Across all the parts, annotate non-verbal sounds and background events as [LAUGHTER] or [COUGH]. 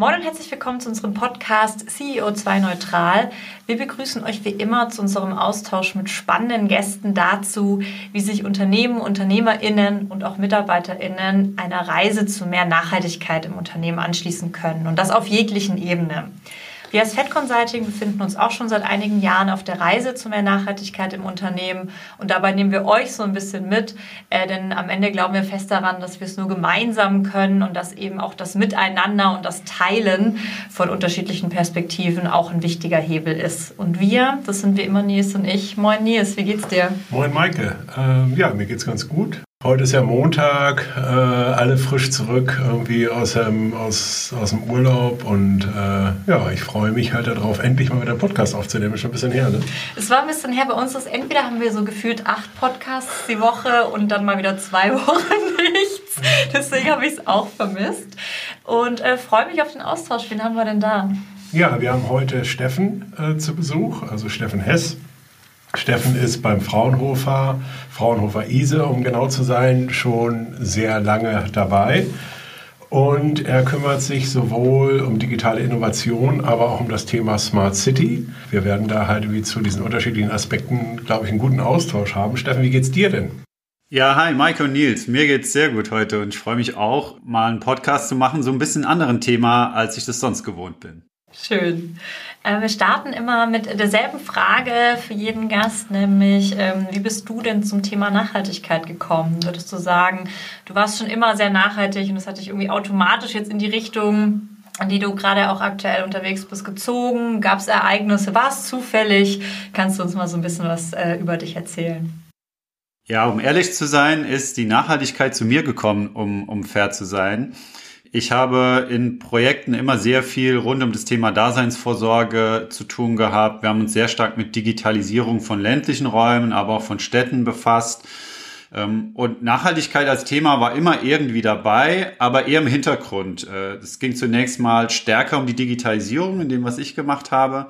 Moin und herzlich willkommen zu unserem Podcast CEO2 Neutral. Wir begrüßen euch wie immer zu unserem Austausch mit spannenden Gästen dazu, wie sich Unternehmen, UnternehmerInnen und auch MitarbeiterInnen einer Reise zu mehr Nachhaltigkeit im Unternehmen anschließen können und das auf jeglichen Ebenen. Wir als Fed Consulting befinden uns auch schon seit einigen Jahren auf der Reise zu mehr Nachhaltigkeit im Unternehmen und dabei nehmen wir euch so ein bisschen mit, äh, denn am Ende glauben wir fest daran, dass wir es nur gemeinsam können und dass eben auch das Miteinander und das Teilen von unterschiedlichen Perspektiven auch ein wichtiger Hebel ist. Und wir, das sind wie immer Nils und ich. Moin Nils, wie geht's dir? Moin Maike. Ähm, ja, mir geht's ganz gut. Heute ist ja Montag, äh, alle frisch zurück irgendwie aus dem, aus, aus dem Urlaub und äh, ja, ich freue mich halt darauf, endlich mal wieder einen Podcast aufzunehmen. Ist schon ein bisschen her, ne? Es war ein bisschen her. Bei uns ist entweder haben wir so gefühlt acht Podcasts die Woche und dann mal wieder zwei [LAUGHS] Wochen nichts. Deswegen habe ich es auch vermisst und äh, freue mich auf den Austausch. Wen haben wir denn da? Ja, wir haben heute Steffen äh, zu Besuch, also Steffen Hess. Steffen ist beim Fraunhofer, Fraunhofer ISE, um genau zu sein, schon sehr lange dabei. Und er kümmert sich sowohl um digitale Innovation, aber auch um das Thema Smart City. Wir werden da halt wie zu diesen unterschiedlichen Aspekten, glaube ich, einen guten Austausch haben. Steffen, wie geht's dir denn? Ja, hi, Mike und Nils. Mir geht's sehr gut heute und ich freue mich auch, mal einen Podcast zu machen, so ein bisschen anderen Thema, als ich das sonst gewohnt bin. Schön. Äh, wir starten immer mit derselben Frage für jeden Gast, nämlich ähm, wie bist du denn zum Thema Nachhaltigkeit gekommen? Würdest du sagen, du warst schon immer sehr nachhaltig und das hat dich irgendwie automatisch jetzt in die Richtung, an die du gerade auch aktuell unterwegs bist, gezogen? Gab es Ereignisse? War es zufällig? Kannst du uns mal so ein bisschen was äh, über dich erzählen? Ja, um ehrlich zu sein, ist die Nachhaltigkeit zu mir gekommen, um, um fair zu sein. Ich habe in Projekten immer sehr viel rund um das Thema Daseinsvorsorge zu tun gehabt. Wir haben uns sehr stark mit Digitalisierung von ländlichen Räumen, aber auch von Städten befasst. Ähm, und Nachhaltigkeit als Thema war immer irgendwie dabei, aber eher im Hintergrund. Äh, es ging zunächst mal stärker um die Digitalisierung in dem, was ich gemacht habe.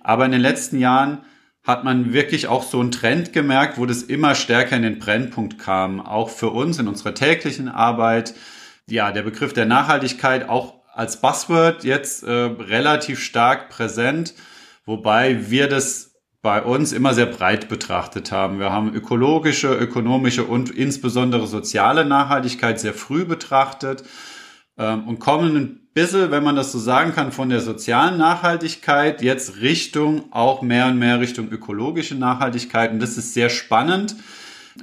Aber in den letzten Jahren hat man wirklich auch so einen Trend gemerkt, wo das immer stärker in den Brennpunkt kam, auch für uns in unserer täglichen Arbeit ja, der Begriff der Nachhaltigkeit auch als Buzzword jetzt äh, relativ stark präsent, wobei wir das bei uns immer sehr breit betrachtet haben. Wir haben ökologische, ökonomische und insbesondere soziale Nachhaltigkeit sehr früh betrachtet ähm, und kommen ein bisschen, wenn man das so sagen kann, von der sozialen Nachhaltigkeit jetzt Richtung auch mehr und mehr Richtung ökologische Nachhaltigkeit. Und das ist sehr spannend,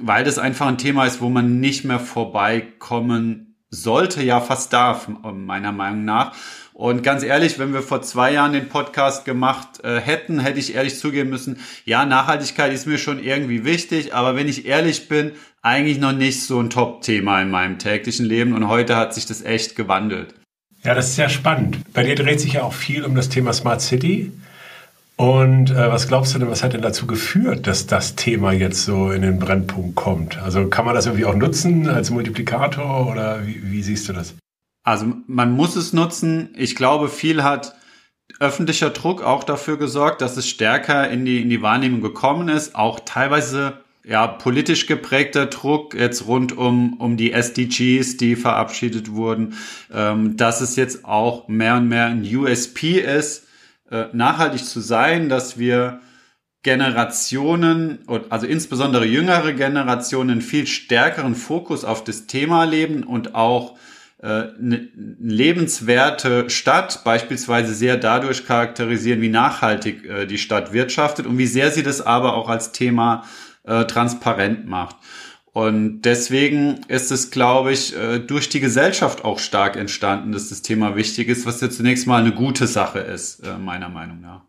weil das einfach ein Thema ist, wo man nicht mehr vorbeikommen sollte ja fast da, meiner Meinung nach. Und ganz ehrlich, wenn wir vor zwei Jahren den Podcast gemacht äh, hätten, hätte ich ehrlich zugeben müssen, ja, Nachhaltigkeit ist mir schon irgendwie wichtig, aber wenn ich ehrlich bin, eigentlich noch nicht so ein Top-Thema in meinem täglichen Leben und heute hat sich das echt gewandelt. Ja, das ist ja spannend. Bei dir dreht sich ja auch viel um das Thema Smart City. Und äh, was glaubst du denn, was hat denn dazu geführt, dass das Thema jetzt so in den Brennpunkt kommt? Also kann man das irgendwie auch nutzen als Multiplikator oder wie, wie siehst du das? Also man muss es nutzen. Ich glaube, viel hat öffentlicher Druck auch dafür gesorgt, dass es stärker in die, in die Wahrnehmung gekommen ist. Auch teilweise ja, politisch geprägter Druck jetzt rund um, um die SDGs, die verabschiedet wurden, ähm, dass es jetzt auch mehr und mehr ein USP ist, äh, nachhaltig zu sein, dass wir Generationen, also insbesondere jüngere Generationen, viel stärkeren Fokus auf das Thema leben und auch eine äh, lebenswerte Stadt beispielsweise sehr dadurch charakterisieren, wie nachhaltig äh, die Stadt wirtschaftet und wie sehr sie das aber auch als Thema transparent macht. Und deswegen ist es, glaube ich, äh, durch die Gesellschaft auch stark entstanden, dass das Thema wichtig ist, was ja zunächst mal eine gute Sache ist, äh, meiner Meinung nach.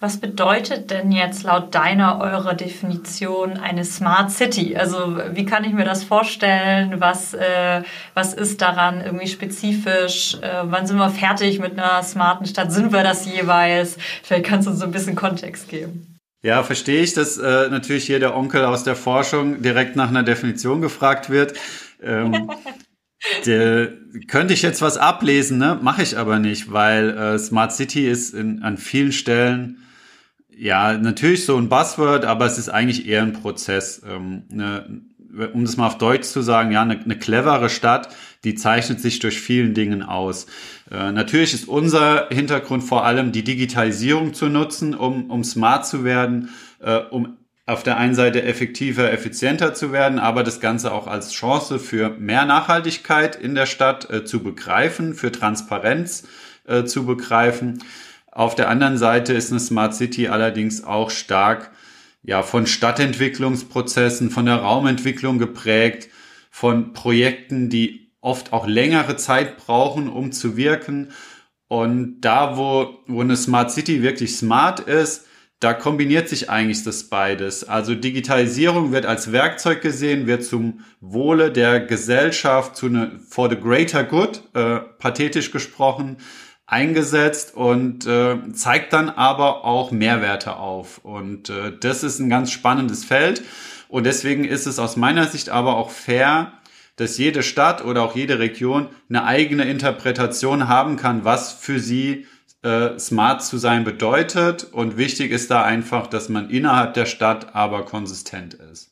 Was bedeutet denn jetzt laut deiner, eurer Definition eine Smart City? Also wie kann ich mir das vorstellen? Was, äh, was ist daran irgendwie spezifisch? Äh, wann sind wir fertig mit einer smarten Stadt? Sind wir das jeweils? Vielleicht kannst du uns so ein bisschen Kontext geben. Ja, verstehe ich, dass äh, natürlich hier der Onkel aus der Forschung direkt nach einer Definition gefragt wird. Ähm, [LAUGHS] der, könnte ich jetzt was ablesen, ne? Mache ich aber nicht, weil äh, Smart City ist in, an vielen Stellen ja natürlich so ein Buzzword, aber es ist eigentlich eher ein Prozess. Ähm, ne? um das mal auf Deutsch zu sagen, ja, eine, eine clevere Stadt, die zeichnet sich durch vielen Dingen aus. Äh, natürlich ist unser Hintergrund vor allem die Digitalisierung zu nutzen, um, um smart zu werden, äh, um auf der einen Seite effektiver, effizienter zu werden, aber das Ganze auch als Chance für mehr Nachhaltigkeit in der Stadt äh, zu begreifen, für Transparenz äh, zu begreifen. Auf der anderen Seite ist eine Smart City allerdings auch stark ja, von Stadtentwicklungsprozessen, von der Raumentwicklung geprägt, von Projekten, die oft auch längere Zeit brauchen, um zu wirken. Und da, wo, wo eine Smart City wirklich smart ist, da kombiniert sich eigentlich das beides. Also Digitalisierung wird als Werkzeug gesehen, wird zum Wohle der Gesellschaft, zu eine, for the greater good, äh, pathetisch gesprochen, eingesetzt und äh, zeigt dann aber auch Mehrwerte auf. Und äh, das ist ein ganz spannendes Feld. Und deswegen ist es aus meiner Sicht aber auch fair, dass jede Stadt oder auch jede Region eine eigene Interpretation haben kann, was für sie äh, smart zu sein bedeutet. Und wichtig ist da einfach, dass man innerhalb der Stadt aber konsistent ist.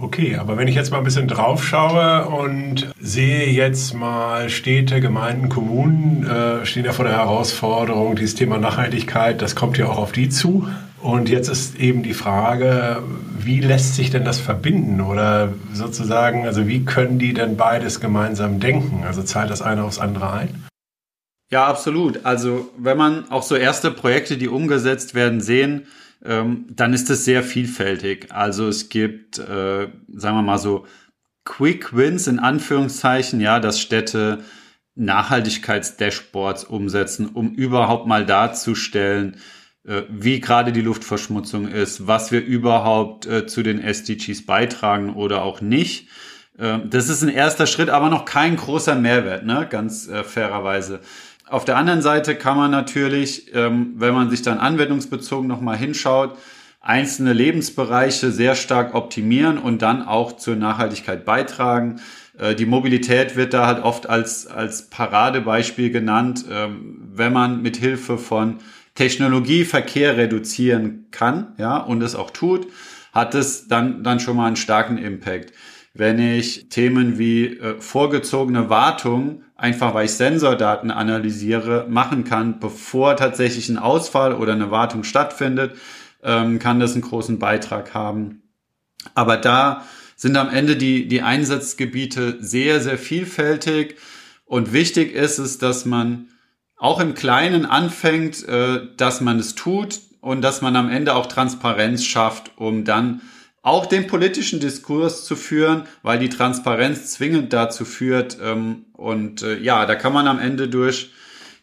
Okay, aber wenn ich jetzt mal ein bisschen drauf schaue und sehe jetzt mal Städte, Gemeinden, Kommunen äh, stehen ja vor der Herausforderung, dieses Thema Nachhaltigkeit, das kommt ja auch auf die zu. Und jetzt ist eben die Frage, wie lässt sich denn das verbinden oder sozusagen, also wie können die denn beides gemeinsam denken? Also zahlt das eine aufs andere ein? Ja, absolut. Also wenn man auch so erste Projekte, die umgesetzt werden, sehen, ähm, dann ist es sehr vielfältig. Also es gibt, äh, sagen wir mal so, Quick Wins in Anführungszeichen, ja, dass Städte Nachhaltigkeitsdashboards umsetzen, um überhaupt mal darzustellen, wie gerade die Luftverschmutzung ist, was wir überhaupt äh, zu den SDGs beitragen oder auch nicht. Äh, das ist ein erster Schritt, aber noch kein großer Mehrwert, ne? ganz äh, fairerweise. Auf der anderen Seite kann man natürlich, ähm, wenn man sich dann anwendungsbezogen nochmal hinschaut, einzelne Lebensbereiche sehr stark optimieren und dann auch zur Nachhaltigkeit beitragen. Äh, die Mobilität wird da halt oft als, als Paradebeispiel genannt, ähm, wenn man mit Hilfe von Technologie Verkehr reduzieren kann, ja, und es auch tut, hat es dann, dann schon mal einen starken Impact. Wenn ich Themen wie äh, vorgezogene Wartung einfach weil ich Sensordaten analysiere, machen kann, bevor tatsächlich ein Ausfall oder eine Wartung stattfindet, ähm, kann das einen großen Beitrag haben. Aber da sind am Ende die, die Einsatzgebiete sehr, sehr vielfältig. Und wichtig ist es, dass man auch im Kleinen anfängt, äh, dass man es tut und dass man am Ende auch Transparenz schafft, um dann auch den politischen Diskurs zu führen, weil die Transparenz zwingend dazu führt. Ähm, und äh, ja, da kann man am Ende durch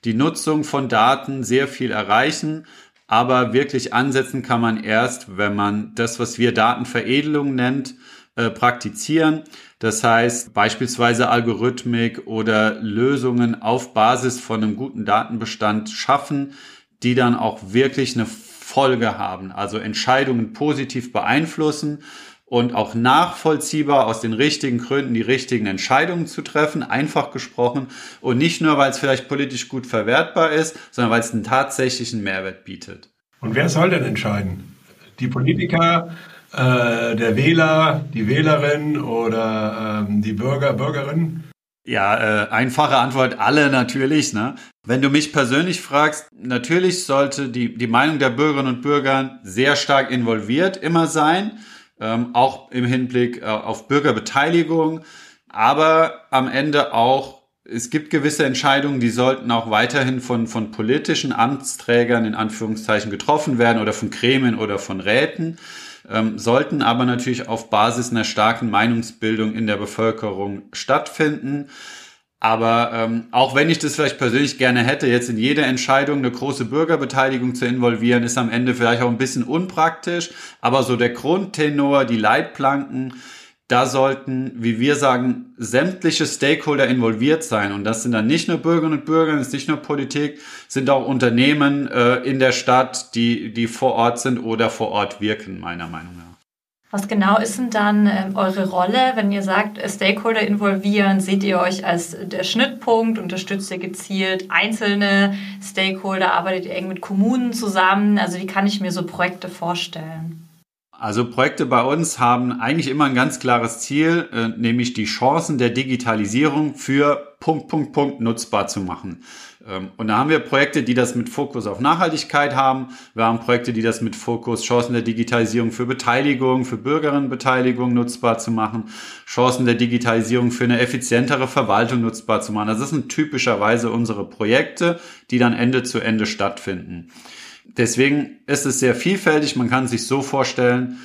die Nutzung von Daten sehr viel erreichen. Aber wirklich ansetzen kann man erst, wenn man das, was wir Datenveredelung nennt, äh, praktizieren. Das heißt beispielsweise Algorithmik oder Lösungen auf Basis von einem guten Datenbestand schaffen, die dann auch wirklich eine Folge haben, also Entscheidungen positiv beeinflussen und auch nachvollziehbar aus den richtigen Gründen die richtigen Entscheidungen zu treffen, einfach gesprochen und nicht nur, weil es vielleicht politisch gut verwertbar ist, sondern weil es einen tatsächlichen Mehrwert bietet. Und wer soll denn entscheiden? Die Politiker, äh, der Wähler, die Wählerin oder ähm, die Bürger, Bürgerinnen? Ja, äh, einfache Antwort, alle natürlich. Ne? Wenn du mich persönlich fragst, natürlich sollte die, die Meinung der Bürgerinnen und Bürger sehr stark involviert immer sein, ähm, auch im Hinblick äh, auf Bürgerbeteiligung, aber am Ende auch, es gibt gewisse Entscheidungen, die sollten auch weiterhin von, von politischen Amtsträgern in Anführungszeichen getroffen werden oder von Gremien oder von Räten ähm, sollten aber natürlich auf Basis einer starken Meinungsbildung in der Bevölkerung stattfinden. Aber ähm, auch wenn ich das vielleicht persönlich gerne hätte, jetzt in jede Entscheidung eine große Bürgerbeteiligung zu involvieren, ist am Ende vielleicht auch ein bisschen unpraktisch. Aber so der Grundtenor, die Leitplanken, da sollten, wie wir sagen, sämtliche Stakeholder involviert sein. Und das sind dann nicht nur Bürgerinnen und Bürger, das ist nicht nur Politik, sind auch Unternehmen äh, in der Stadt, die, die vor Ort sind oder vor Ort wirken, meiner Meinung nach. Was genau ist denn dann ähm, eure Rolle, wenn ihr sagt, Stakeholder involvieren? Seht ihr euch als der Schnittpunkt? Unterstützt ihr gezielt einzelne Stakeholder? Arbeitet ihr eng mit Kommunen zusammen? Also wie kann ich mir so Projekte vorstellen? Also Projekte bei uns haben eigentlich immer ein ganz klares Ziel, äh, nämlich die Chancen der Digitalisierung für Punkt, Punkt, Punkt nutzbar zu machen. Ähm, und da haben wir Projekte, die das mit Fokus auf Nachhaltigkeit haben. Wir haben Projekte, die das mit Fokus Chancen der Digitalisierung für Beteiligung, für Bürgerinnenbeteiligung nutzbar zu machen, Chancen der Digitalisierung für eine effizientere Verwaltung nutzbar zu machen. Das sind typischerweise unsere Projekte, die dann Ende zu Ende stattfinden. Deswegen ist es sehr vielfältig. Man kann sich so vorstellen,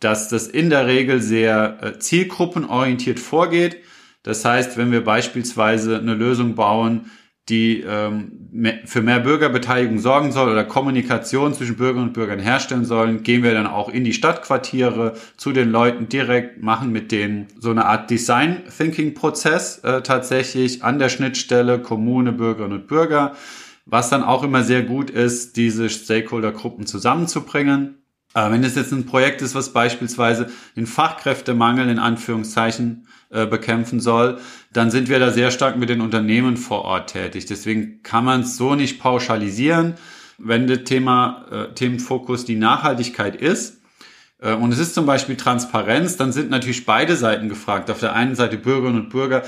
dass das in der Regel sehr äh, zielgruppenorientiert vorgeht. Das heißt, wenn wir beispielsweise eine Lösung bauen, die ähm, für mehr Bürgerbeteiligung sorgen soll oder Kommunikation zwischen Bürgerinnen und Bürgern herstellen sollen, gehen wir dann auch in die Stadtquartiere zu den Leuten direkt, machen mit denen so eine Art Design Thinking Prozess äh, tatsächlich an der Schnittstelle Kommune, Bürgerinnen und Bürger was dann auch immer sehr gut ist, diese Stakeholder-Gruppen zusammenzubringen. Aber wenn es jetzt ein Projekt ist, was beispielsweise den Fachkräftemangel in Anführungszeichen äh, bekämpfen soll, dann sind wir da sehr stark mit den Unternehmen vor Ort tätig. Deswegen kann man es so nicht pauschalisieren. Wenn das Thema, äh, Themenfokus die Nachhaltigkeit ist, äh, und es ist zum Beispiel Transparenz, dann sind natürlich beide Seiten gefragt. Auf der einen Seite Bürgerinnen und Bürger,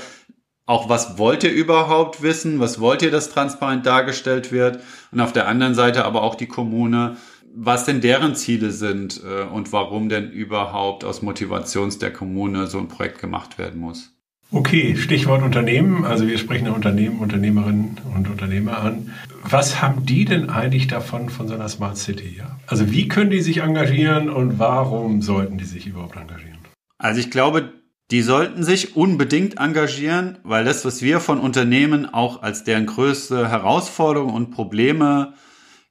auch was wollt ihr überhaupt wissen, was wollt ihr, dass transparent dargestellt wird und auf der anderen Seite aber auch die Kommune, was denn deren Ziele sind äh, und warum denn überhaupt aus Motivations der Kommune so ein Projekt gemacht werden muss. Okay, Stichwort Unternehmen. Also wir sprechen Unternehmen, Unternehmerinnen und Unternehmer an. Was haben die denn eigentlich davon von so einer Smart City? Ja? Also wie können die sich engagieren und warum sollten die sich überhaupt engagieren? Also ich glaube, die sollten sich unbedingt engagieren, weil das, was wir von Unternehmen auch als deren größte Herausforderung und Probleme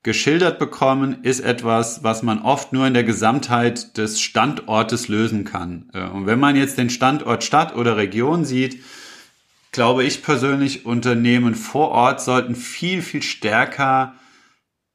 geschildert bekommen, ist etwas, was man oft nur in der Gesamtheit des Standortes lösen kann. Äh, und wenn man jetzt den Standort Stadt oder Region sieht, glaube ich persönlich, Unternehmen vor Ort sollten viel, viel stärker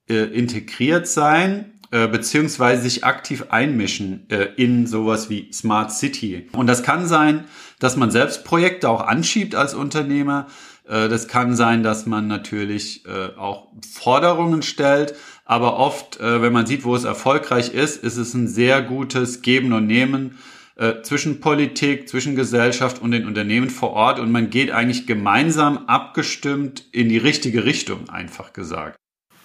äh, integriert sein äh, beziehungsweise sich aktiv einmischen äh, in sowas wie Smart City. Und das kann sein, dass man selbst Projekte auch anschiebt als Unternehmer. Äh, das kann sein, dass man natürlich äh, auch Forderungen stellt. Aber oft, äh, wenn man sieht, wo es erfolgreich ist, ist es ein sehr gutes Geben und Nehmen zwischen Politik, zwischen Gesellschaft und den Unternehmen vor Ort und man geht eigentlich gemeinsam abgestimmt in die richtige Richtung, einfach gesagt.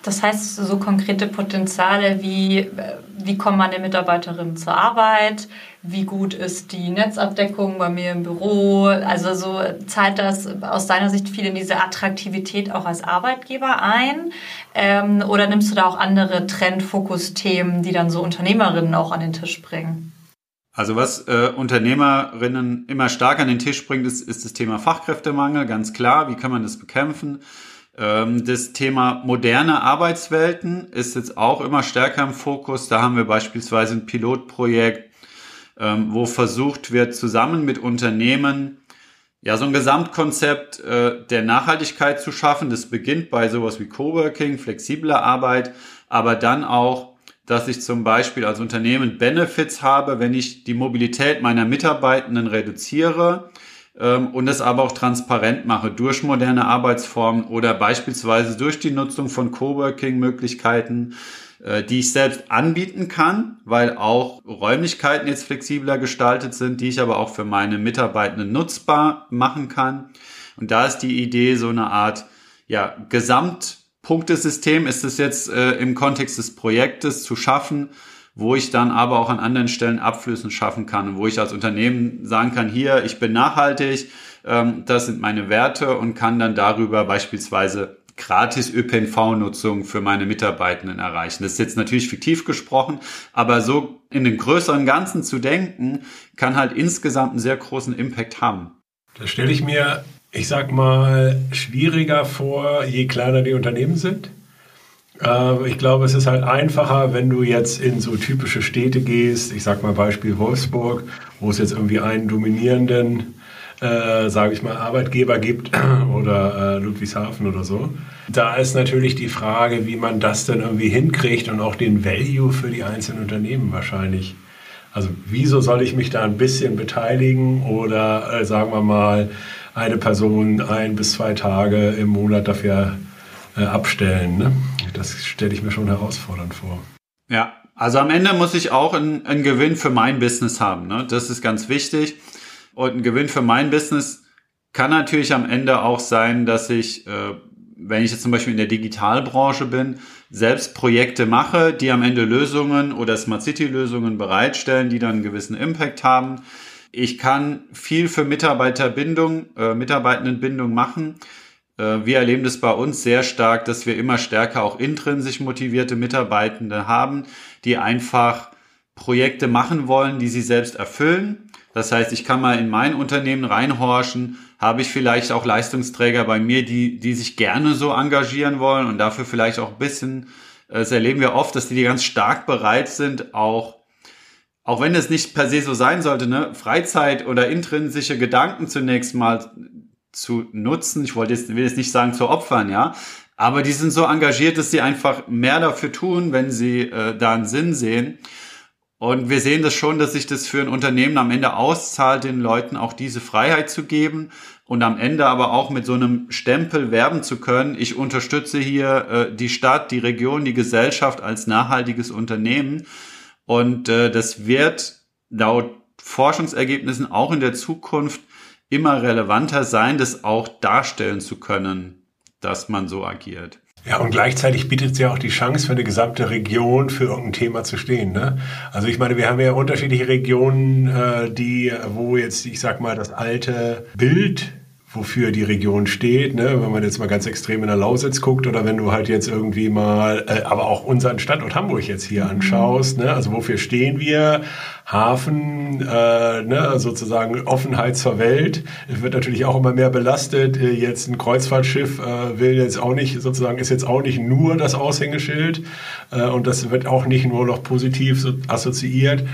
Das heißt, so konkrete Potenziale wie, wie kommen meine Mitarbeiterinnen zur Arbeit, wie gut ist die Netzabdeckung bei mir im Büro, also so zahlt das aus deiner Sicht viel in diese Attraktivität auch als Arbeitgeber ein? Ähm, oder nimmst du da auch andere Trendfokusthemen, die dann so Unternehmerinnen auch an den Tisch bringen? Also was äh, Unternehmerinnen immer stark an den Tisch bringt, ist, ist das Thema Fachkräftemangel, ganz klar. Wie kann man das bekämpfen? Ähm, das Thema moderne Arbeitswelten ist jetzt auch immer stärker im Fokus. Da haben wir beispielsweise ein Pilotprojekt, ähm, wo versucht wird, zusammen mit Unternehmen ja so ein Gesamtkonzept äh, der Nachhaltigkeit zu schaffen. Das beginnt bei sowas wie Coworking, flexibler Arbeit, aber dann auch dass ich zum Beispiel als Unternehmen Benefits habe, wenn ich die Mobilität meiner Mitarbeitenden reduziere ähm, und es aber auch transparent mache durch moderne Arbeitsformen oder beispielsweise durch die Nutzung von Coworking-Möglichkeiten, äh, die ich selbst anbieten kann, weil auch Räumlichkeiten jetzt flexibler gestaltet sind, die ich aber auch für meine Mitarbeitenden nutzbar machen kann. Und da ist die Idee, so eine Art ja, Gesamtpunktesystem ist es jetzt äh, im Kontext des Projektes zu schaffen, wo ich dann aber auch an anderen Stellen Abflüssen schaffen kann und wo ich als Unternehmen sagen kann, hier, ich bin nachhaltig, ähm, das sind meine Werte und kann dann darüber beispielsweise gratis ÖPNV-Nutzung für meine Mitarbeitenden erreichen. Das ist jetzt natürlich fiktiv gesprochen, aber so in den größeren Ganzen zu denken, kann halt insgesamt einen sehr großen Impact haben. Das stelle ich mir, ich sag mal, schwieriger vor, je kleiner die Unternehmen sind. Äh, ich glaube, es ist halt einfacher, wenn du jetzt in so typische Städte gehst. Ich sag mal Beispiel Wolfsburg, wo es jetzt irgendwie einen dominierenden, äh, sage ich mal, Arbeitgeber gibt [CLEARS THROAT] oder äh, Ludwigshafen oder so. Da ist natürlich die Frage, wie man das dann irgendwie hinkriegt und auch den Value für die einzelnen Unternehmen wahrscheinlich. Also wieso soll ich mich da ein bisschen beteiligen oder äh, sagen wir mal eine Person ein bis zwei Tage im Monat dafür äh, abstellen? Ne? Das stelle ich mir schon herausfordernd vor. Ja, Also am Ende muss ich auch einen, einen Gewinn für mein Business haben. Ne? Das ist ganz wichtig. Und ein Gewinn für mein Business kann natürlich am Ende auch sein, dass ich, äh, wenn ich jetzt zum Beispiel in der Digitalbranche bin, selbst Projekte mache, die am Ende Lösungen oder Smart City Lösungen bereitstellen, die dann einen gewissen Impact haben. Ich kann viel für Mitarbeiterbindung, äh, Mitarbeitendenbindung machen. Äh, wir erleben das bei uns sehr stark, dass wir immer stärker auch intrinsisch motivierte Mitarbeitende haben, die einfach Projekte machen wollen, die sie selbst erfüllen. Das heißt, ich kann mal in mein Unternehmen reinhorchen, habe ich vielleicht auch Leistungsträger bei mir, die, die sich gerne so engagieren wollen und dafür vielleicht auch ein bisschen, äh, das erleben wir oft, dass die, die ganz stark bereit sind, auch auch wenn es nicht per se so sein sollte, ne, Freizeit oder intrinsische Gedanken zunächst mal zu nutzen. Ich wollte jetzt, will jetzt nicht sagen zu opfern, ja. Aber die sind so engagiert, dass sie einfach mehr dafür tun, wenn sie äh, da einen Sinn sehen. Und wir sehen das schon, dass sich das für ein Unternehmen am Ende auszahlt, den Leuten auch diese Freiheit zu geben und am Ende aber auch mit so einem Stempel werben zu können. Ich unterstütze hier äh, die Stadt, die Region, die Gesellschaft als nachhaltiges Unternehmen. Und äh, das wird laut Forschungsergebnissen auch in der Zukunft immer relevanter sein, das auch darstellen zu können, dass man so agiert. Ja, und gleichzeitig bietet es ja auch die Chance für eine gesamte Region für irgendein Thema zu stehen. Ne? Also ich meine, wir haben ja unterschiedliche Regionen, äh, die, wo jetzt, ich sag mal, das alte Bild wofür die Region steht. Ne? Wenn man jetzt mal ganz extrem in der Lausitz guckt oder wenn du halt jetzt irgendwie mal, äh, aber auch unseren Standort Hamburg jetzt hier mhm. anschaust. Ne? Also wofür stehen wir? Hafen, äh, ne? sozusagen Offenheit zur Welt. Wird natürlich auch immer mehr belastet. Äh, jetzt ein Kreuzfahrtschiff äh, will jetzt auch nicht, sozusagen ist jetzt auch nicht nur das Aushängeschild äh, und das wird auch nicht nur noch positiv so assoziiert.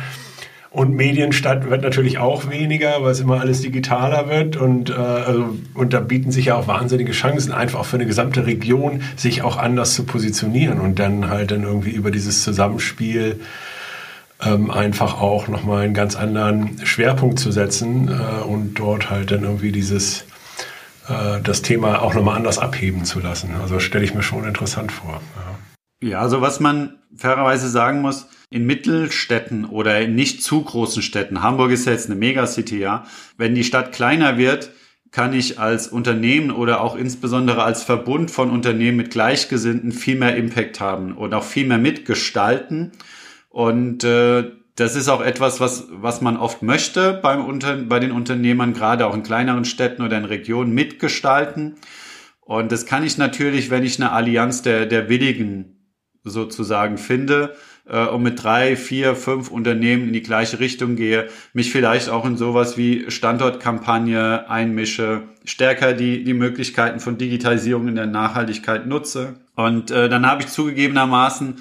Und Medienstadt wird natürlich auch weniger, weil es immer alles digitaler wird. Und, äh, also, und da bieten sich ja auch wahnsinnige Chancen, einfach für eine gesamte Region sich auch anders zu positionieren und dann halt dann irgendwie über dieses Zusammenspiel ähm, einfach auch nochmal einen ganz anderen Schwerpunkt zu setzen äh, und dort halt dann irgendwie dieses äh, das Thema auch nochmal anders abheben zu lassen. Also stelle ich mir schon interessant vor. Ja. Ja, also was man fairerweise sagen muss, in Mittelstädten oder in nicht zu großen Städten, Hamburg ist jetzt eine Megacity, ja, wenn die Stadt kleiner wird, kann ich als Unternehmen oder auch insbesondere als Verbund von Unternehmen mit Gleichgesinnten viel mehr Impact haben und auch viel mehr mitgestalten. Und äh, das ist auch etwas, was, was man oft möchte beim Unter bei den Unternehmern, gerade auch in kleineren Städten oder in Regionen mitgestalten. Und das kann ich natürlich, wenn ich eine Allianz der, der Willigen sozusagen finde, äh, und mit drei, vier, fünf Unternehmen in die gleiche Richtung gehe, mich vielleicht auch in sowas wie Standortkampagne einmische, stärker die, die Möglichkeiten von Digitalisierung in der Nachhaltigkeit nutze. Und äh, dann habe ich zugegebenermaßen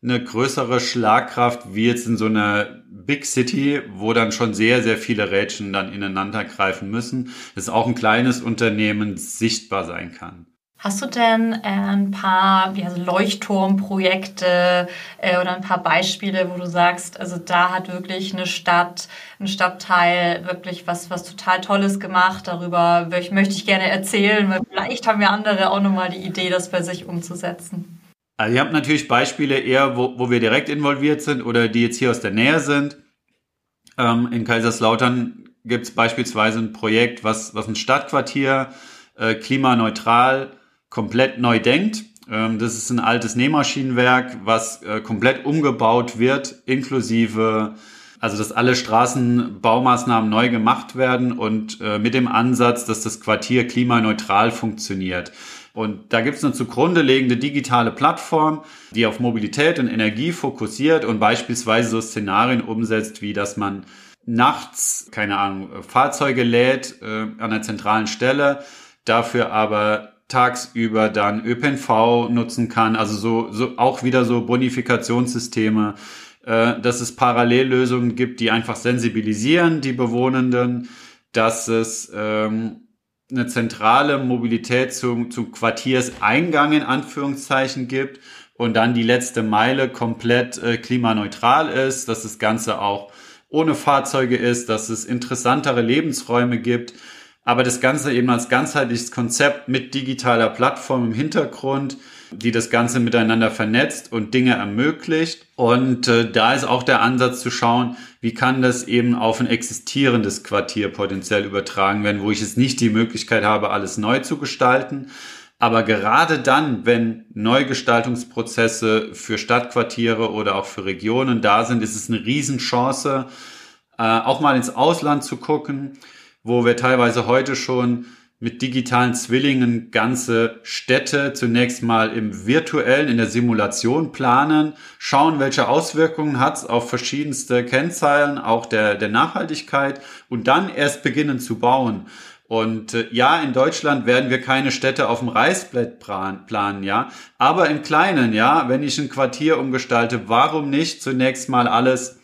eine größere Schlagkraft wie jetzt in so einer Big City, wo dann schon sehr, sehr viele Rädchen dann ineinander greifen müssen, dass auch ein kleines Unternehmen sichtbar sein kann. Hast du denn äh, ein paar Leuchtturmprojekte äh, oder ein paar Beispiele, wo du sagst, also da hat wirklich eine Stadt, ein Stadtteil wirklich was, was total Tolles gemacht. Darüber möchte ich gerne erzählen, weil vielleicht haben ja andere auch nochmal die Idee, das bei sich umzusetzen. Also ihr habt natürlich Beispiele eher, wo, wo wir direkt involviert sind oder die jetzt hier aus der Nähe sind. Ähm, in Kaiserslautern gibt es beispielsweise ein Projekt, was, was ein Stadtquartier äh, klimaneutral komplett neu denkt. Ähm, das ist ein altes Nähmaschinenwerk, was äh, komplett umgebaut wird, inklusive, also dass alle Straßenbaumaßnahmen neu gemacht werden und äh, mit dem Ansatz, dass das Quartier klimaneutral funktioniert. Und da gibt es eine zugrunde liegende digitale Plattform, die auf Mobilität und Energie fokussiert und beispielsweise so Szenarien umsetzt, wie dass man nachts, keine Ahnung, Fahrzeuge lädt äh, an einer zentralen Stelle, dafür aber tagsüber dann ÖPNV nutzen kann, also so, so auch wieder so Bonifikationssysteme, äh, dass es Parallellösungen gibt, die einfach sensibilisieren die Bewohnenden, dass es ähm, eine zentrale Mobilität zum, zum Quartierseingang in Anführungszeichen gibt und dann die letzte Meile komplett äh, klimaneutral ist, dass das Ganze auch ohne Fahrzeuge ist, dass es interessantere Lebensräume gibt, aber das Ganze eben als ganzheitliches Konzept mit digitaler Plattform im Hintergrund, die das Ganze miteinander vernetzt und Dinge ermöglicht. Und äh, da ist auch der Ansatz zu schauen, wie kann das eben auf ein existierendes Quartier potenziell übertragen werden, wo ich es nicht die Möglichkeit habe, alles neu zu gestalten. Aber gerade dann, wenn Neugestaltungsprozesse für Stadtquartiere oder auch für Regionen da sind, ist es eine Riesenchance, äh, auch mal ins Ausland zu gucken, wo wir teilweise heute schon mit digitalen Zwillingen ganze Städte zunächst mal im virtuellen, in der Simulation planen, schauen, welche Auswirkungen hat es auf verschiedenste Kennzahlen, auch der, der Nachhaltigkeit und dann erst beginnen zu bauen. Und äh, ja, in Deutschland werden wir keine Städte auf dem Reißbrett planen, ja. Aber im Kleinen, ja, wenn ich ein Quartier umgestalte, warum nicht zunächst mal alles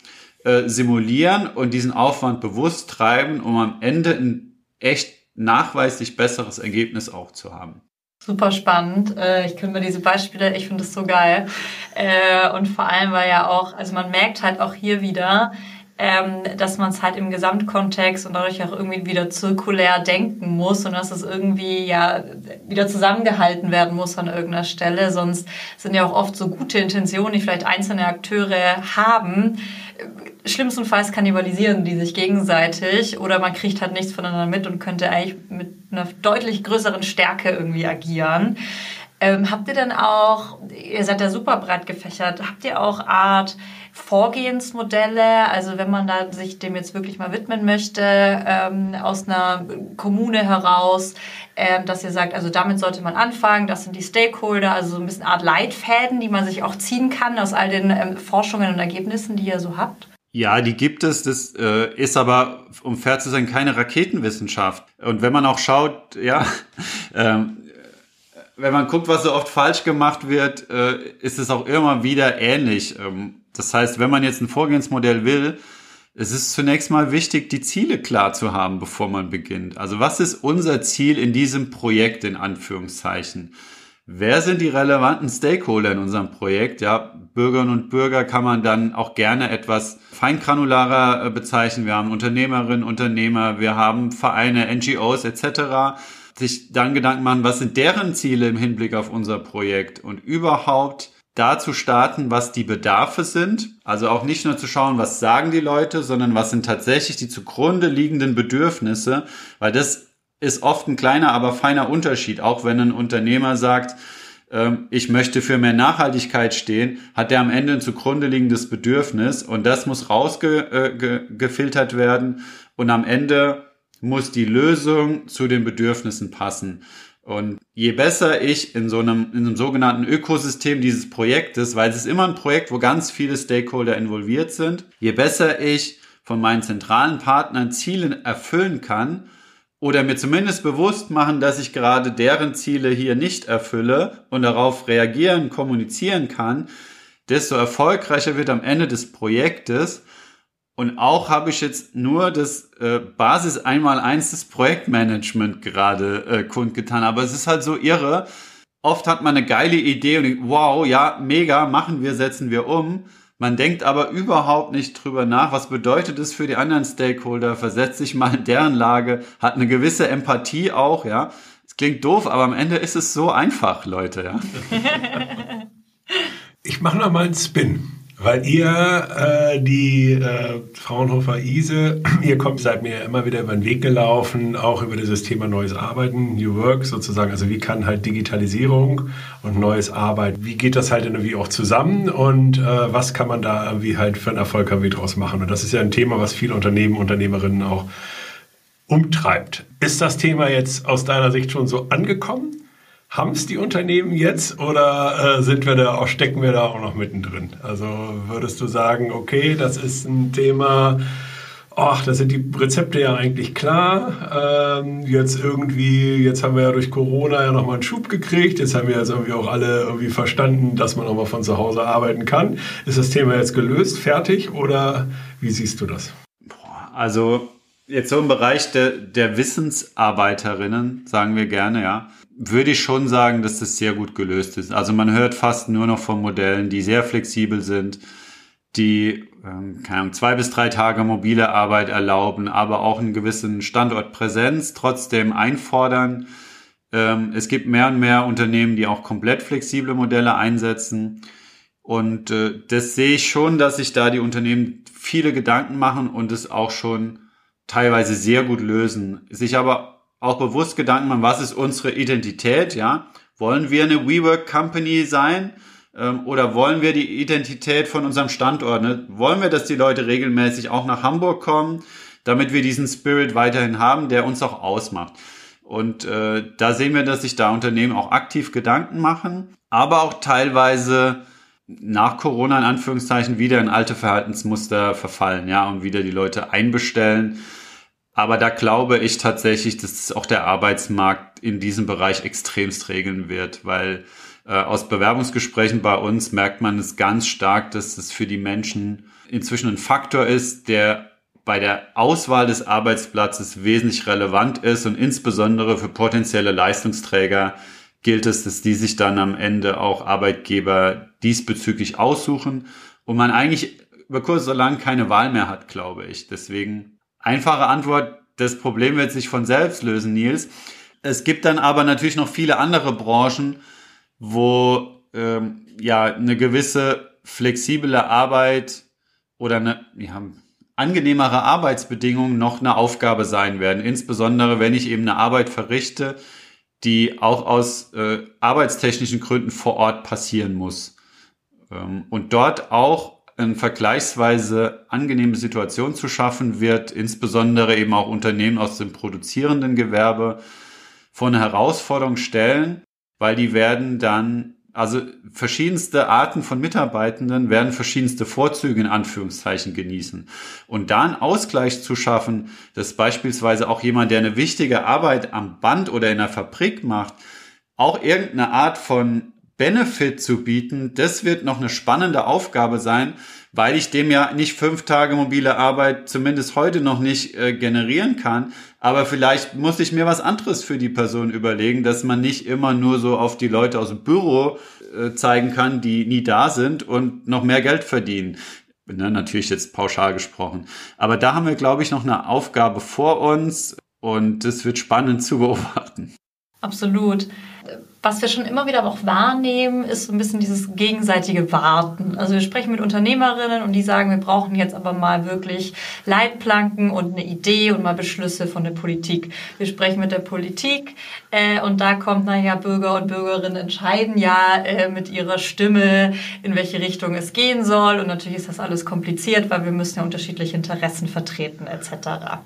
äh, simulieren und diesen Aufwand bewusst treiben, um am Ende ein echt nachweislich besseres Ergebnis auch zu haben. Super spannend. Äh, ich könnte mir diese Beispiele, ich finde das so geil. Äh, und vor allem war ja auch, also man merkt halt auch hier wieder, ähm, dass man es halt im Gesamtkontext und dadurch auch irgendwie wieder zirkulär denken muss und dass es irgendwie ja wieder zusammengehalten werden muss an irgendeiner Stelle. Sonst sind ja auch oft so gute Intentionen, die vielleicht einzelne Akteure haben, schlimmstenfalls kannibalisieren die sich gegenseitig oder man kriegt halt nichts voneinander mit und könnte eigentlich mit einer deutlich größeren Stärke irgendwie agieren. Ähm, habt ihr denn auch, ihr seid ja super breit gefächert, habt ihr auch Art Vorgehensmodelle, also wenn man da sich dem jetzt wirklich mal widmen möchte, ähm, aus einer Kommune heraus, ähm, dass ihr sagt, also damit sollte man anfangen, das sind die Stakeholder, also so ein bisschen Art Leitfäden, die man sich auch ziehen kann aus all den ähm, Forschungen und Ergebnissen, die ihr so habt? Ja, die gibt es. Das äh, ist aber, um fair zu sein, keine Raketenwissenschaft. Und wenn man auch schaut, ja, [LAUGHS] ähm, wenn man guckt, was so oft falsch gemacht wird, äh, ist es auch immer wieder ähnlich. Ähm, das heißt, wenn man jetzt ein Vorgehensmodell will, es ist zunächst mal wichtig, die Ziele klar zu haben, bevor man beginnt. Also was ist unser Ziel in diesem Projekt in Anführungszeichen? Wer sind die relevanten Stakeholder in unserem Projekt? Ja, Bürgerinnen und Bürger kann man dann auch gerne etwas feingranularer äh, bezeichnen. Wir haben Unternehmerinnen, Unternehmer, wir haben Vereine, NGOs etc. Sich dann Gedanken machen, was sind deren Ziele im Hinblick auf unser Projekt und überhaupt da zu starten, was die Bedarfe sind. Also auch nicht nur zu schauen, was sagen die Leute, sondern was sind tatsächlich die zugrunde liegenden Bedürfnisse, weil das ist oft ein kleiner, aber feiner Unterschied. Auch wenn ein Unternehmer sagt, ähm, ich möchte für mehr Nachhaltigkeit stehen, hat er am Ende ein zugrunde liegendes Bedürfnis und das muss rausgefiltert äh, werden und am Ende muss die Lösung zu den Bedürfnissen passen. Und je besser ich in so einem, in einem sogenannten Ökosystem dieses Projektes, weil es ist immer ein Projekt, wo ganz viele Stakeholder involviert sind, je besser ich von meinen zentralen Partnern Ziele erfüllen kann, oder mir zumindest bewusst machen, dass ich gerade deren Ziele hier nicht erfülle und darauf reagieren, kommunizieren kann, desto erfolgreicher wird am Ende des Projektes. Und auch habe ich jetzt nur das äh, Basis einmal eins des Projektmanagement gerade äh, kundgetan. Aber es ist halt so irre. Oft hat man eine geile Idee und wow, ja, mega, machen wir, setzen wir um. Man denkt aber überhaupt nicht drüber nach, was bedeutet es für die anderen Stakeholder, versetzt sich mal in deren Lage, hat eine gewisse Empathie auch, ja. Es klingt doof, aber am Ende ist es so einfach, Leute, ja. [LAUGHS] ich mache noch mal einen Spin. Weil ihr, äh, die äh, Fraunhofer ISE, [CLEARS THROAT] ihr kommt, seid mir immer wieder über den Weg gelaufen, auch über dieses Thema neues Arbeiten, New Work sozusagen. Also wie kann halt Digitalisierung und neues Arbeiten, wie geht das halt irgendwie auch zusammen und äh, was kann man da irgendwie halt für einen Erfolg irgendwie draus machen? Und das ist ja ein Thema, was viele Unternehmen, Unternehmerinnen auch umtreibt. Ist das Thema jetzt aus deiner Sicht schon so angekommen? Haben es die Unternehmen jetzt oder äh, sind wir da auch, stecken wir da auch noch mittendrin? Also würdest du sagen, okay, das ist ein Thema, ach, da sind die Rezepte ja eigentlich klar. Ähm, jetzt irgendwie, jetzt haben wir ja durch Corona ja nochmal einen Schub gekriegt. Jetzt haben wir jetzt irgendwie auch alle irgendwie verstanden, dass man auch mal von zu Hause arbeiten kann. Ist das Thema jetzt gelöst, fertig oder wie siehst du das? Also jetzt so im Bereich der, der Wissensarbeiterinnen, sagen wir gerne, ja, würde ich schon sagen, dass das sehr gut gelöst ist. Also man hört fast nur noch von Modellen, die sehr flexibel sind, die ähm, keine Ahnung, zwei bis drei Tage mobile Arbeit erlauben, aber auch einen gewissen Standortpräsenz trotzdem einfordern. Ähm, es gibt mehr und mehr Unternehmen, die auch komplett flexible Modelle einsetzen. Und äh, das sehe ich schon, dass sich da die Unternehmen viele Gedanken machen und es auch schon teilweise sehr gut lösen. Sich aber auch bewusst Gedanken machen, was ist unsere Identität, ja? Wollen wir eine WeWork Company sein? Ähm, oder wollen wir die Identität von unserem Standort? Ne? Wollen wir, dass die Leute regelmäßig auch nach Hamburg kommen, damit wir diesen Spirit weiterhin haben, der uns auch ausmacht? Und äh, da sehen wir, dass sich da Unternehmen auch aktiv Gedanken machen, aber auch teilweise nach Corona in Anführungszeichen wieder in alte Verhaltensmuster verfallen, ja, und wieder die Leute einbestellen. Aber da glaube ich tatsächlich, dass auch der Arbeitsmarkt in diesem Bereich extremst regeln wird, weil äh, aus Bewerbungsgesprächen bei uns merkt man es ganz stark, dass es für die Menschen inzwischen ein Faktor ist, der bei der Auswahl des Arbeitsplatzes wesentlich relevant ist und insbesondere für potenzielle Leistungsträger gilt es, dass die sich dann am Ende auch Arbeitgeber diesbezüglich aussuchen und man eigentlich über kurz oder lang keine Wahl mehr hat, glaube ich. Deswegen einfache Antwort, das Problem wird sich von selbst lösen, Nils. Es gibt dann aber natürlich noch viele andere Branchen, wo ähm, ja eine gewisse flexible Arbeit oder eine ja, angenehmere Arbeitsbedingungen noch eine Aufgabe sein werden. Insbesondere wenn ich eben eine Arbeit verrichte, die auch aus äh, arbeitstechnischen Gründen vor Ort passieren muss. Ähm, und dort auch eine vergleichsweise angenehme Situation zu schaffen, wird insbesondere eben auch Unternehmen aus dem produzierenden Gewerbe vor eine Herausforderung stellen, weil die werden dann, also verschiedenste Arten von Mitarbeitenden werden verschiedenste Vorzüge in Anführungszeichen genießen. Und da einen Ausgleich zu schaffen, dass beispielsweise auch jemand, der eine wichtige Arbeit am Band oder in der Fabrik macht, auch irgendeine Art von Benefit zu bieten, das wird noch eine spannende Aufgabe sein, weil ich dem ja nicht fünf Tage mobile Arbeit zumindest heute noch nicht äh, generieren kann. Aber vielleicht muss ich mir was anderes für die Person überlegen, dass man nicht immer nur so auf die Leute aus dem Büro äh, zeigen kann, die nie da sind und noch mehr Geld verdienen. Ne, natürlich jetzt pauschal gesprochen. Aber da haben wir, glaube ich, noch eine Aufgabe vor uns und es wird spannend zu beobachten. Absolut was wir schon immer wieder auch wahrnehmen, ist so ein bisschen dieses gegenseitige Warten. Also wir sprechen mit Unternehmerinnen und die sagen, wir brauchen jetzt aber mal wirklich Leitplanken und eine Idee und mal Beschlüsse von der Politik. Wir sprechen mit der Politik äh, und da kommt, naja, Bürger und Bürgerinnen entscheiden ja äh, mit ihrer Stimme, in welche Richtung es gehen soll. Und natürlich ist das alles kompliziert, weil wir müssen ja unterschiedliche Interessen vertreten etc.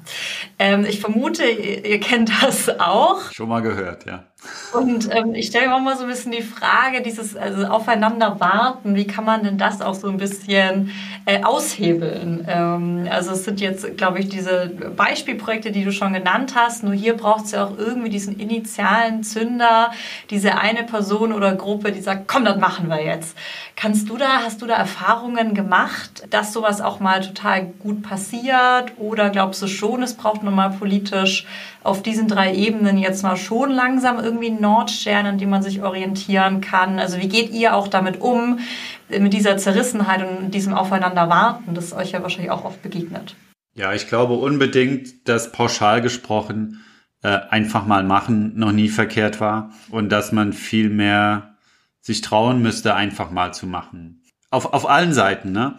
Ähm, ich vermute, ihr, ihr kennt das auch. Schon mal gehört, ja. Und ähm, ich stelle mir auch mal so ein bisschen die Frage, dieses also aufeinander warten, wie kann man denn das auch so ein bisschen äh, aushebeln? Ähm, also es sind jetzt, glaube ich, diese Beispielprojekte, die du schon genannt hast, nur hier braucht es ja auch irgendwie diesen initialen Zünder, diese eine Person oder Gruppe, die sagt, komm, das machen wir jetzt. Kannst du da, hast du da Erfahrungen gemacht, dass sowas auch mal total gut passiert? Oder glaubst du schon, es braucht nochmal politisch auf diesen drei Ebenen jetzt mal schon langsam irgendwie einen Nordstern, an dem man sich orientieren kann? Also wie geht ihr auch damit um, mit dieser Zerrissenheit und diesem Aufeinanderwarten, das euch ja wahrscheinlich auch oft begegnet? Ja, ich glaube unbedingt, dass pauschal gesprochen äh, einfach mal machen noch nie verkehrt war und dass man viel mehr sich trauen müsste, einfach mal zu machen. Auf, auf allen Seiten, ne?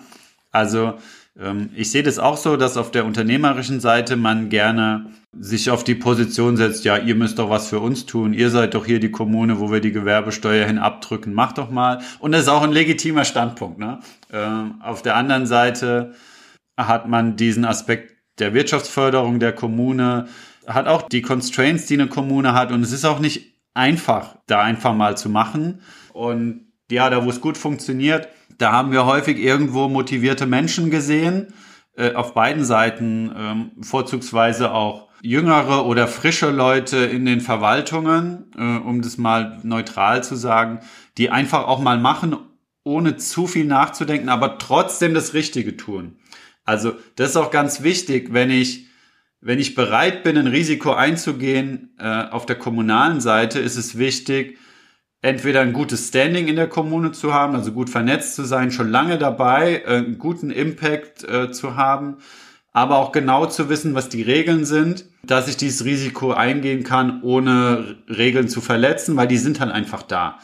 Also ähm, ich sehe das auch so, dass auf der unternehmerischen Seite man gerne sich auf die Position setzt, ja, ihr müsst doch was für uns tun, ihr seid doch hier die Kommune, wo wir die Gewerbesteuer hin abdrücken, macht doch mal. Und das ist auch ein legitimer Standpunkt. Ne? Ähm, auf der anderen Seite hat man diesen Aspekt der Wirtschaftsförderung der Kommune, hat auch die Constraints, die eine Kommune hat. Und es ist auch nicht einfach, da einfach mal zu machen. Und ja, da wo es gut funktioniert, da haben wir häufig irgendwo motivierte Menschen gesehen, äh, auf beiden Seiten, ähm, vorzugsweise auch jüngere oder frische Leute in den Verwaltungen, äh, um das mal neutral zu sagen, die einfach auch mal machen, ohne zu viel nachzudenken, aber trotzdem das Richtige tun. Also das ist auch ganz wichtig, wenn ich wenn ich bereit bin, ein Risiko einzugehen äh, auf der kommunalen Seite, ist es wichtig, entweder ein gutes Standing in der Kommune zu haben, also gut vernetzt zu sein, schon lange dabei, äh, einen guten Impact äh, zu haben, aber auch genau zu wissen, was die Regeln sind, dass ich dieses Risiko eingehen kann, ohne Regeln zu verletzen, weil die sind halt einfach da.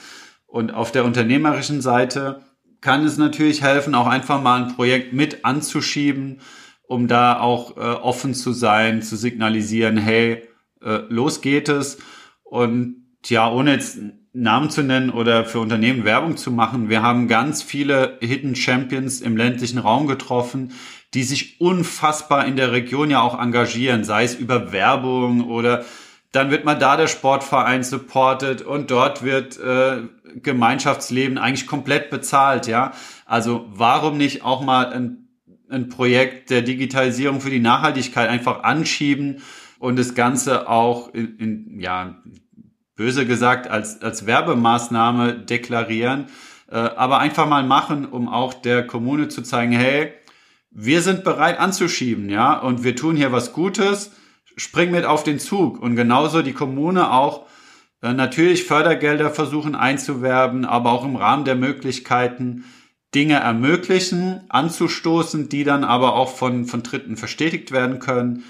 Und auf der unternehmerischen Seite kann es natürlich helfen, auch einfach mal ein Projekt mit anzuschieben, um da auch äh, offen zu sein, zu signalisieren, hey, äh, los geht es. Und ja, ohne jetzt Namen zu nennen oder für Unternehmen Werbung zu machen, wir haben ganz viele Hidden Champions im ländlichen Raum getroffen, die sich unfassbar in der Region ja auch engagieren, sei es über Werbung oder dann wird mal da der Sportverein supported und dort wird äh, Gemeinschaftsleben eigentlich komplett bezahlt, ja. Also warum nicht auch mal ein, ein Projekt der Digitalisierung für die Nachhaltigkeit einfach anschieben und das Ganze auch in, in ja, böse gesagt, als, als Werbemaßnahme deklarieren, äh, aber einfach mal machen, um auch der Kommune zu zeigen, hey, wir sind bereit anzuschieben, ja, und wir tun hier was Gutes, spring mit auf den Zug. Und genauso die Kommune auch äh, natürlich Fördergelder versuchen einzuwerben, aber auch im Rahmen der Möglichkeiten Dinge ermöglichen, anzustoßen, die dann aber auch von, von Dritten verstetigt werden können.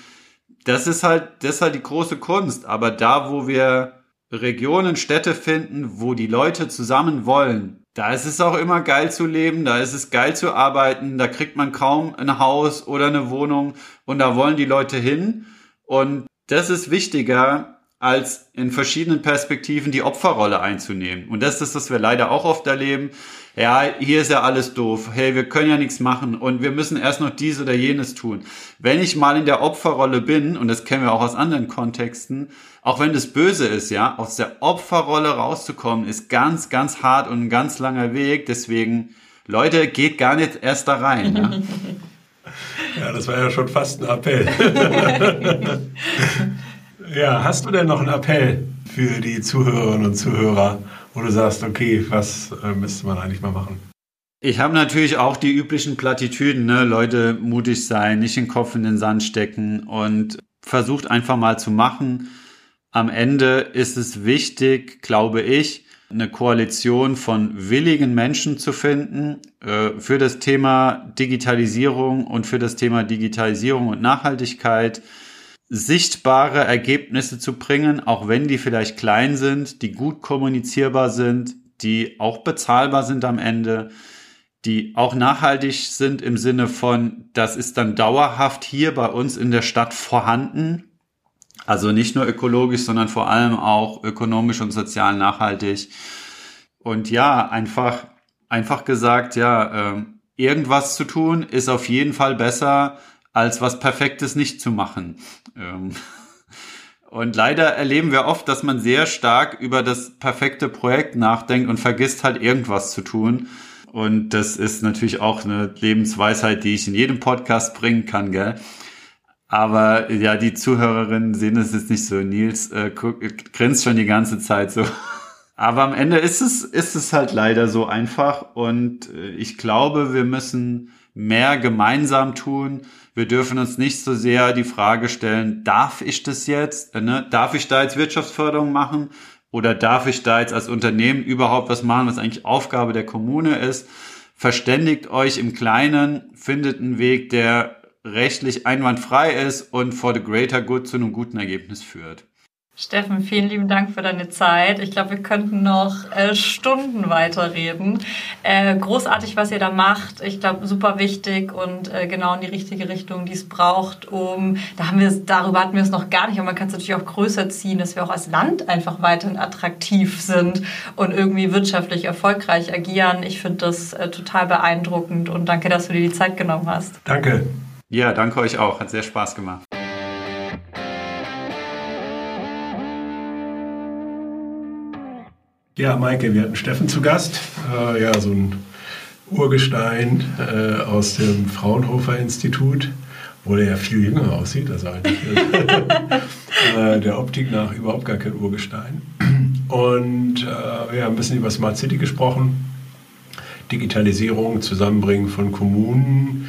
Das ist halt, das ist halt die große Kunst. Aber da, wo wir Regionen, Städte finden, wo die Leute zusammen wollen, da ist es auch immer geil zu leben, da ist es geil zu arbeiten, da kriegt man kaum ein Haus oder eine Wohnung und da wollen die Leute hin. Und das ist wichtiger, als in verschiedenen Perspektiven die Opferrolle einzunehmen. Und das ist, das wir leider auch oft erleben. Ja, hier ist ja alles doof. Hey, wir können ja nichts machen und wir müssen erst noch dies oder jenes tun. Wenn ich mal in der Opferrolle bin, und das kennen wir auch aus anderen Kontexten, auch wenn das böse ist, ja, aus der Opferrolle rauszukommen, ist ganz, ganz hart und ein ganz langer Weg. Deswegen, Leute, geht gar nicht erst da rein. Ja, [LAUGHS] ja das war ja schon fast ein Appell. [LAUGHS] ja, hast du denn noch einen Appell für die Zuhörerinnen und Zuhörer, wo du sagst, okay, was äh, müsste man eigentlich mal machen? Ich habe natürlich auch die üblichen Plattitüden, ne? Leute mutig sein, nicht den Kopf in den Sand stecken und versucht einfach mal zu machen am Ende ist es wichtig, glaube ich, eine Koalition von willigen Menschen zu finden äh, für das Thema Digitalisierung und für das Thema Digitalisierung und Nachhaltigkeit sichtbare Ergebnisse zu bringen, auch wenn die vielleicht klein sind, die gut kommunizierbar sind, die auch bezahlbar sind am Ende, die auch nachhaltig sind im Sinne von, das ist dann dauerhaft hier bei uns in der Stadt vorhanden also nicht nur ökologisch, sondern vor allem auch ökonomisch und sozial nachhaltig. Und ja, einfach, einfach gesagt, ja, äh, irgendwas zu tun ist auf jeden Fall besser, als was Perfektes nicht zu machen. Ähm, [LAUGHS] und leider erleben wir oft, dass man sehr stark über das perfekte Projekt nachdenkt und vergisst halt irgendwas zu tun. Und das ist natürlich auch eine Lebensweisheit, die ich in jedem Podcast bringen kann, gell? Aber ja, die Zuhörerinnen sehen es jetzt nicht so. Nils äh, grinst schon die ganze Zeit so. [LAUGHS] Aber am Ende ist es, ist es halt leider so einfach. Und äh, ich glaube, wir müssen mehr gemeinsam tun. Wir dürfen uns nicht so sehr die Frage stellen, darf ich das jetzt? Äh, ne? Darf ich da jetzt Wirtschaftsförderung machen? Oder darf ich da jetzt als Unternehmen überhaupt was machen, was eigentlich Aufgabe der Kommune ist? Verständigt euch im Kleinen, findet einen Weg, der rechtlich einwandfrei ist und for the greater good zu einem guten Ergebnis führt. Steffen, vielen lieben Dank für deine Zeit. Ich glaube, wir könnten noch äh, Stunden weiterreden. Äh, großartig, was ihr da macht. Ich glaube, super wichtig und äh, genau in die richtige Richtung, die es braucht, um, da haben wir darüber hatten wir es noch gar nicht, aber man kann es natürlich auch größer ziehen, dass wir auch als Land einfach weiterhin attraktiv sind und irgendwie wirtschaftlich erfolgreich agieren. Ich finde das äh, total beeindruckend und danke, dass du dir die Zeit genommen hast. Danke. Ja, danke euch auch. Hat sehr Spaß gemacht. Ja, Maike, wir hatten Steffen zu Gast. Äh, ja, so ein Urgestein äh, aus dem Fraunhofer Institut, wo der ja viel jünger aussieht. Also [LAUGHS] äh, der Optik nach überhaupt gar kein Urgestein. Und äh, wir haben ein bisschen über Smart City gesprochen. Digitalisierung, Zusammenbringen von Kommunen,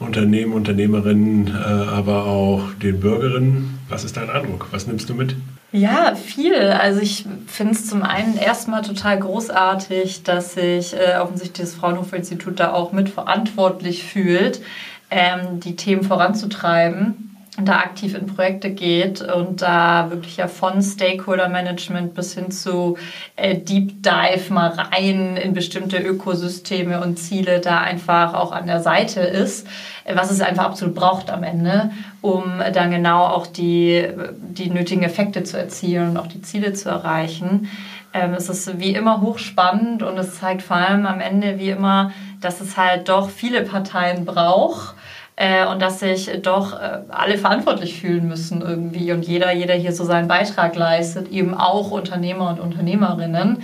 Unternehmen, Unternehmerinnen, äh, aber auch den Bürgerinnen. Was ist dein Eindruck? Was nimmst du mit? Ja, viel. Also ich finde es zum einen erstmal total großartig, dass sich äh, offensichtlich das Fraunhofer-Institut da auch mitverantwortlich fühlt, ähm, die Themen voranzutreiben da aktiv in Projekte geht und da wirklich ja von Stakeholder Management bis hin zu äh, Deep Dive mal rein in bestimmte Ökosysteme und Ziele da einfach auch an der Seite ist, äh, was es einfach absolut braucht am Ende, um dann genau auch die, die nötigen Effekte zu erzielen und auch die Ziele zu erreichen. Ähm, es ist wie immer hochspannend und es zeigt vor allem am Ende wie immer, dass es halt doch viele Parteien braucht äh, und dass sich doch äh, alle verantwortlich fühlen müssen irgendwie und jeder, jeder hier so seinen Beitrag leistet, eben auch Unternehmer und Unternehmerinnen,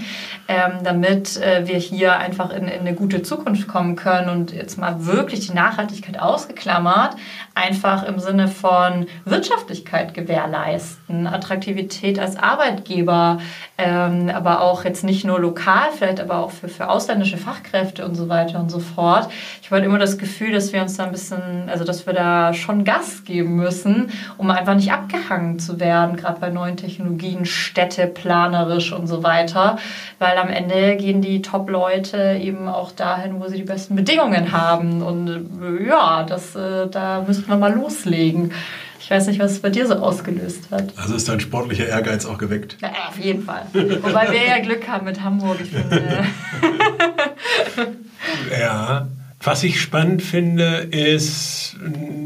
ähm, damit äh, wir hier einfach in, in eine gute Zukunft kommen können und jetzt mal wirklich die Nachhaltigkeit ausgeklammert, einfach im Sinne von Wirtschaftlichkeit gewährleisten, Attraktivität als Arbeitgeber, ähm, aber auch jetzt nicht nur lokal, vielleicht aber auch für, für ausländische Fachkräfte und so weiter und so fort. Ich habe immer das Gefühl, dass wir uns da ein bisschen also dass wir da schon Gas geben müssen, um einfach nicht abgehangen zu werden, gerade bei neuen Technologien, Städte, planerisch und so weiter. Weil am Ende gehen die Top-Leute eben auch dahin, wo sie die besten Bedingungen haben. Und äh, ja, das, äh, da müssten wir mal loslegen. Ich weiß nicht, was es bei dir so ausgelöst hat. Also ist dein sportlicher Ehrgeiz auch geweckt? Ja, auf jeden Fall. Wobei wir ja Glück haben mit Hamburg, ich finde. [LAUGHS] ja. Was ich spannend finde, ist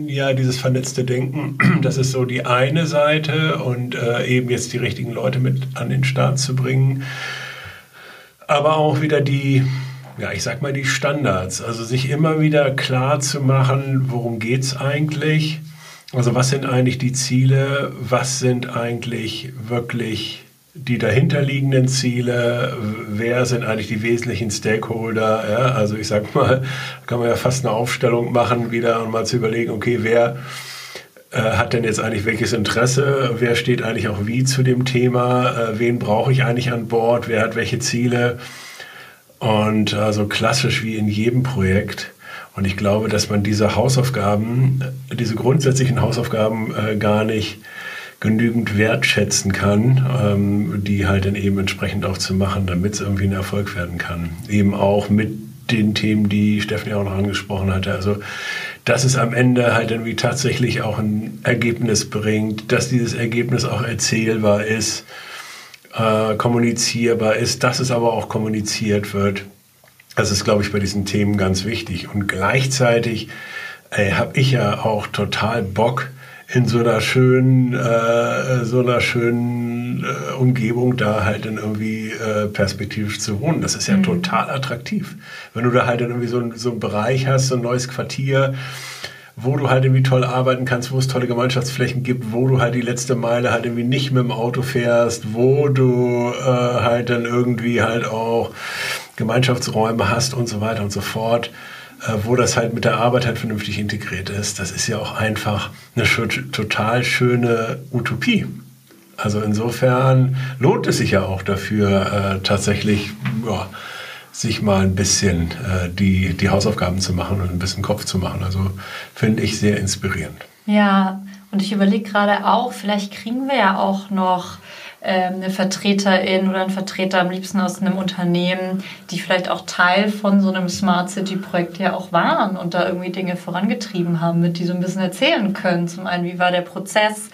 ja dieses vernetzte Denken. [CLEARS THROAT] Das ist so die eine Seite und äh, eben jetzt die richtigen Leute mit an den Start zu bringen. Aber auch wieder die, ja, ich sag mal die Standards. Also sich immer wieder klar zu machen, worum geht es eigentlich? Also was sind eigentlich die Ziele? Was sind eigentlich wirklich die dahinterliegenden Ziele, wer sind eigentlich die wesentlichen Stakeholder. Ja? Also ich sag mal, kann man ja fast eine Aufstellung machen wieder und mal zu überlegen, okay, wer äh, hat denn jetzt eigentlich welches Interesse, wer steht eigentlich auch wie zu dem Thema, äh, wen brauche ich eigentlich an Bord, wer hat welche Ziele. Und also klassisch wie in jedem Projekt. Und ich glaube, dass man diese Hausaufgaben, diese grundsätzlichen Hausaufgaben äh, gar nicht genügend wertschätzen kann, ähm, die halt dann eben entsprechend auch zu machen, damit es irgendwie ein Erfolg werden kann. Eben auch mit den Themen, die Steffen ja auch noch angesprochen hatte. Also, dass es am Ende halt irgendwie tatsächlich auch ein Ergebnis bringt, dass dieses Ergebnis auch erzählbar ist, äh, kommunizierbar ist, dass es aber auch kommuniziert wird. Das ist, glaube ich, bei diesen Themen ganz wichtig. Und gleichzeitig äh, habe ich ja auch total Bock, in so einer schönen, äh, so einer schönen äh, Umgebung da halt dann irgendwie äh, perspektivisch zu wohnen. Das ist ja mhm. total attraktiv. Wenn du da halt dann irgendwie so, ein, so einen Bereich hast, so ein neues Quartier, wo du halt irgendwie toll arbeiten kannst, wo es tolle Gemeinschaftsflächen gibt, wo du halt die letzte Meile halt irgendwie nicht mit dem Auto fährst, wo du äh, halt dann irgendwie halt auch Gemeinschaftsräume hast und so weiter und so fort. Äh, wo das halt mit der Arbeit halt vernünftig integriert ist. Das ist ja auch einfach eine total schöne Utopie. Also insofern lohnt es sich ja auch dafür, äh, tatsächlich ja, sich mal ein bisschen äh, die, die Hausaufgaben zu machen und ein bisschen Kopf zu machen. Also finde ich sehr inspirierend. Ja, und ich überlege gerade auch, vielleicht kriegen wir ja auch noch eine Vertreterin oder ein Vertreter am liebsten aus einem Unternehmen, die vielleicht auch Teil von so einem Smart City Projekt ja auch waren und da irgendwie Dinge vorangetrieben haben, mit die so ein bisschen erzählen können. Zum einen, wie war der Prozess,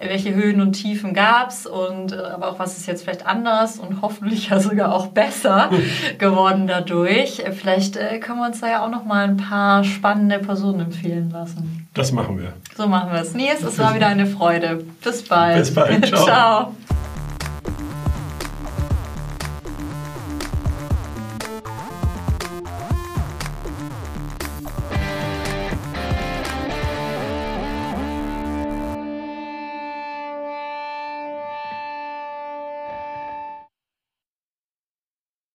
welche Höhen und Tiefen gab es und äh, aber auch was ist jetzt vielleicht anders und hoffentlich ja sogar auch besser [LAUGHS] geworden dadurch. Vielleicht äh, können wir uns da ja auch noch mal ein paar spannende Personen empfehlen lassen. Das machen wir. So machen wir es. Nies, es war wieder eine Freude. Bis bald. Bis bald. [LAUGHS] Ciao. Ciao.